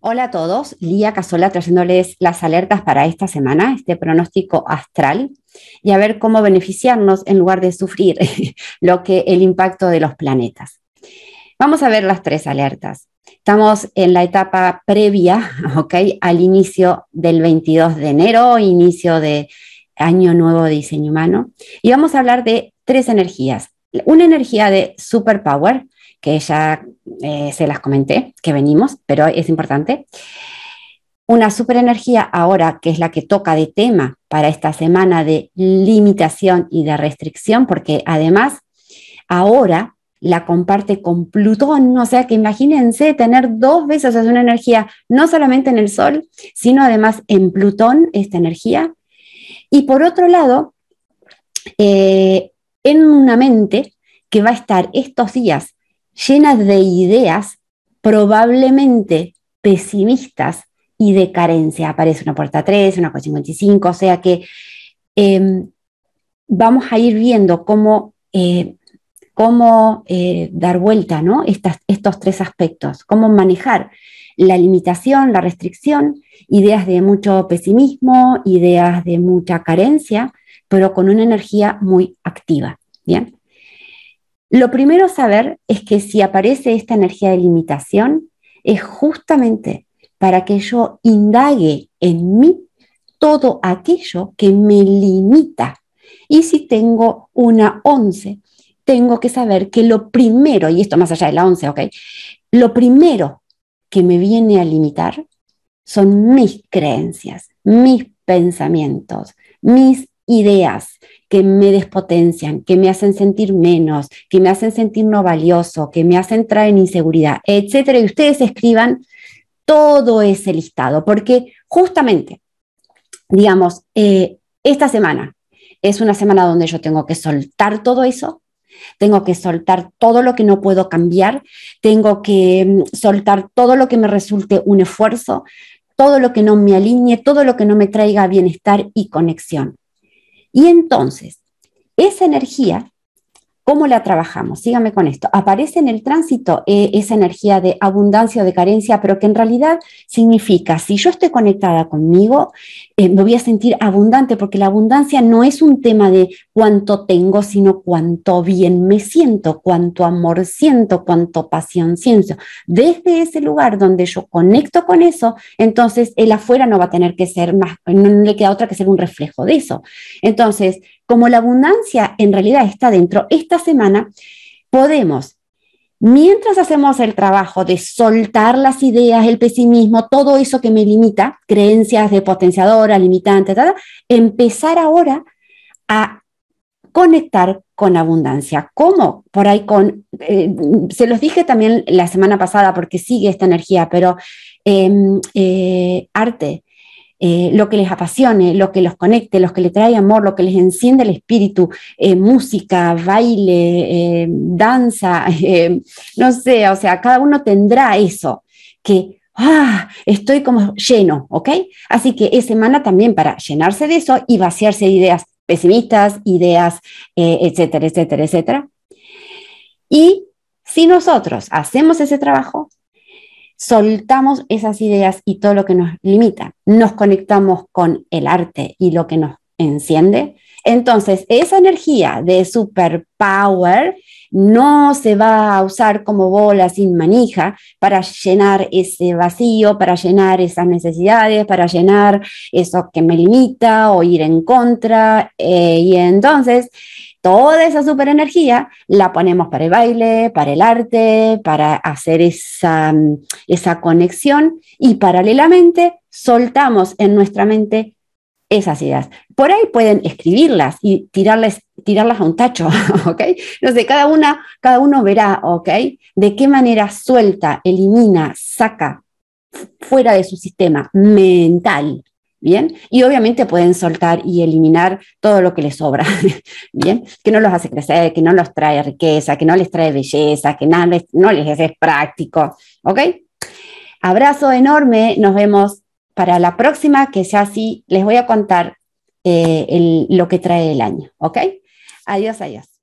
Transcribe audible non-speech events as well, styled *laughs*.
Hola a todos, Lía Casola trayéndoles las alertas para esta semana, este pronóstico astral, y a ver cómo beneficiarnos en lugar de sufrir *laughs* lo que el impacto de los planetas. Vamos a ver las tres alertas. Estamos en la etapa previa, *laughs* ¿ok? Al inicio del 22 de enero, inicio de Año Nuevo de Diseño Humano, y vamos a hablar de tres energías. Una energía de superpower, que ya eh, se las comenté, que venimos, pero es importante. Una superenergía ahora, que es la que toca de tema para esta semana de limitación y de restricción, porque además ahora la comparte con Plutón, o sea que imagínense tener dos veces una energía, no solamente en el Sol, sino además en Plutón, esta energía. Y por otro lado, eh, en una mente que va a estar estos días llenas de ideas probablemente pesimistas y de carencia. Aparece una puerta 3, una 55, o sea que em, vamos a ir viendo cómo, eh, cómo eh, dar vuelta ¿no? estos tres aspectos, cómo manejar la limitación, la restricción, ideas de mucho pesimismo, ideas de mucha carencia, pero con una energía muy activa. Bien. Lo primero a saber es que si aparece esta energía de limitación, es justamente para que yo indague en mí todo aquello que me limita. Y si tengo una 11, tengo que saber que lo primero, y esto más allá de la 11, ¿ok? Lo primero que me viene a limitar son mis creencias, mis pensamientos, mis ideas, que me despotencian, que me hacen sentir menos, que me hacen sentir no valioso, que me hacen traer inseguridad, etcétera. Y ustedes escriban todo ese listado, porque justamente, digamos, eh, esta semana es una semana donde yo tengo que soltar todo eso, tengo que soltar todo lo que no puedo cambiar, tengo que mm, soltar todo lo que me resulte un esfuerzo, todo lo que no me alinee, todo lo que no me traiga bienestar y conexión. Y entonces, esa energía, ¿cómo la trabajamos? Sígame con esto. Aparece en el tránsito eh, esa energía de abundancia o de carencia, pero que en realidad significa, si yo estoy conectada conmigo, eh, me voy a sentir abundante, porque la abundancia no es un tema de cuánto tengo, sino cuánto bien me siento, cuánto amor siento, cuánto pasión siento. Desde ese lugar donde yo conecto con eso, entonces el afuera no va a tener que ser más, no le queda otra que ser un reflejo de eso. Entonces, como la abundancia en realidad está dentro, esta semana podemos, mientras hacemos el trabajo de soltar las ideas, el pesimismo, todo eso que me limita, creencias de potenciadora, limitante, empezar ahora a conectar con abundancia. ¿Cómo? Por ahí con, eh, se los dije también la semana pasada porque sigue esta energía, pero em, eh, arte, eh, lo que les apasione, lo que los conecte, lo que les trae amor, lo que les enciende el espíritu, eh, música, baile, eh, danza, *laughs* no sé, o sea, cada uno tendrá eso que, ah, estoy como lleno, ¿ok? Así que es semana también para llenarse de eso y vaciarse de ideas pesimistas, ideas, etcétera, etcétera, etcétera. Y si nosotros hacemos ese trabajo, soltamos esas ideas y todo lo que nos limita, nos conectamos con el arte y lo que nos enciende, entonces esa energía de superpower no se va a usar como bola sin manija para llenar ese vacío, para llenar esas necesidades, para llenar eso que me limita o ir en contra. Eh, y entonces toda esa super energía la ponemos para el baile, para el arte, para hacer esa, esa conexión y paralelamente soltamos en nuestra mente esas ideas. Por ahí pueden escribirlas y tirarlas, a un tacho, *laughs* ¿ok? No sé, cada, una, cada uno verá, ¿ok? De qué manera suelta, elimina, saca fuera de su sistema mental ¿bien? Y obviamente pueden soltar y eliminar todo lo que les sobra, *laughs* ¿bien? Que no los hace crecer, que no los trae riqueza, que no les trae belleza, que nada no les es práctico, ¿ok? Abrazo enorme, nos vemos para la próxima, que ya sí les voy a contar eh, lo que trae el año, ¿ok? Adiós, adiós.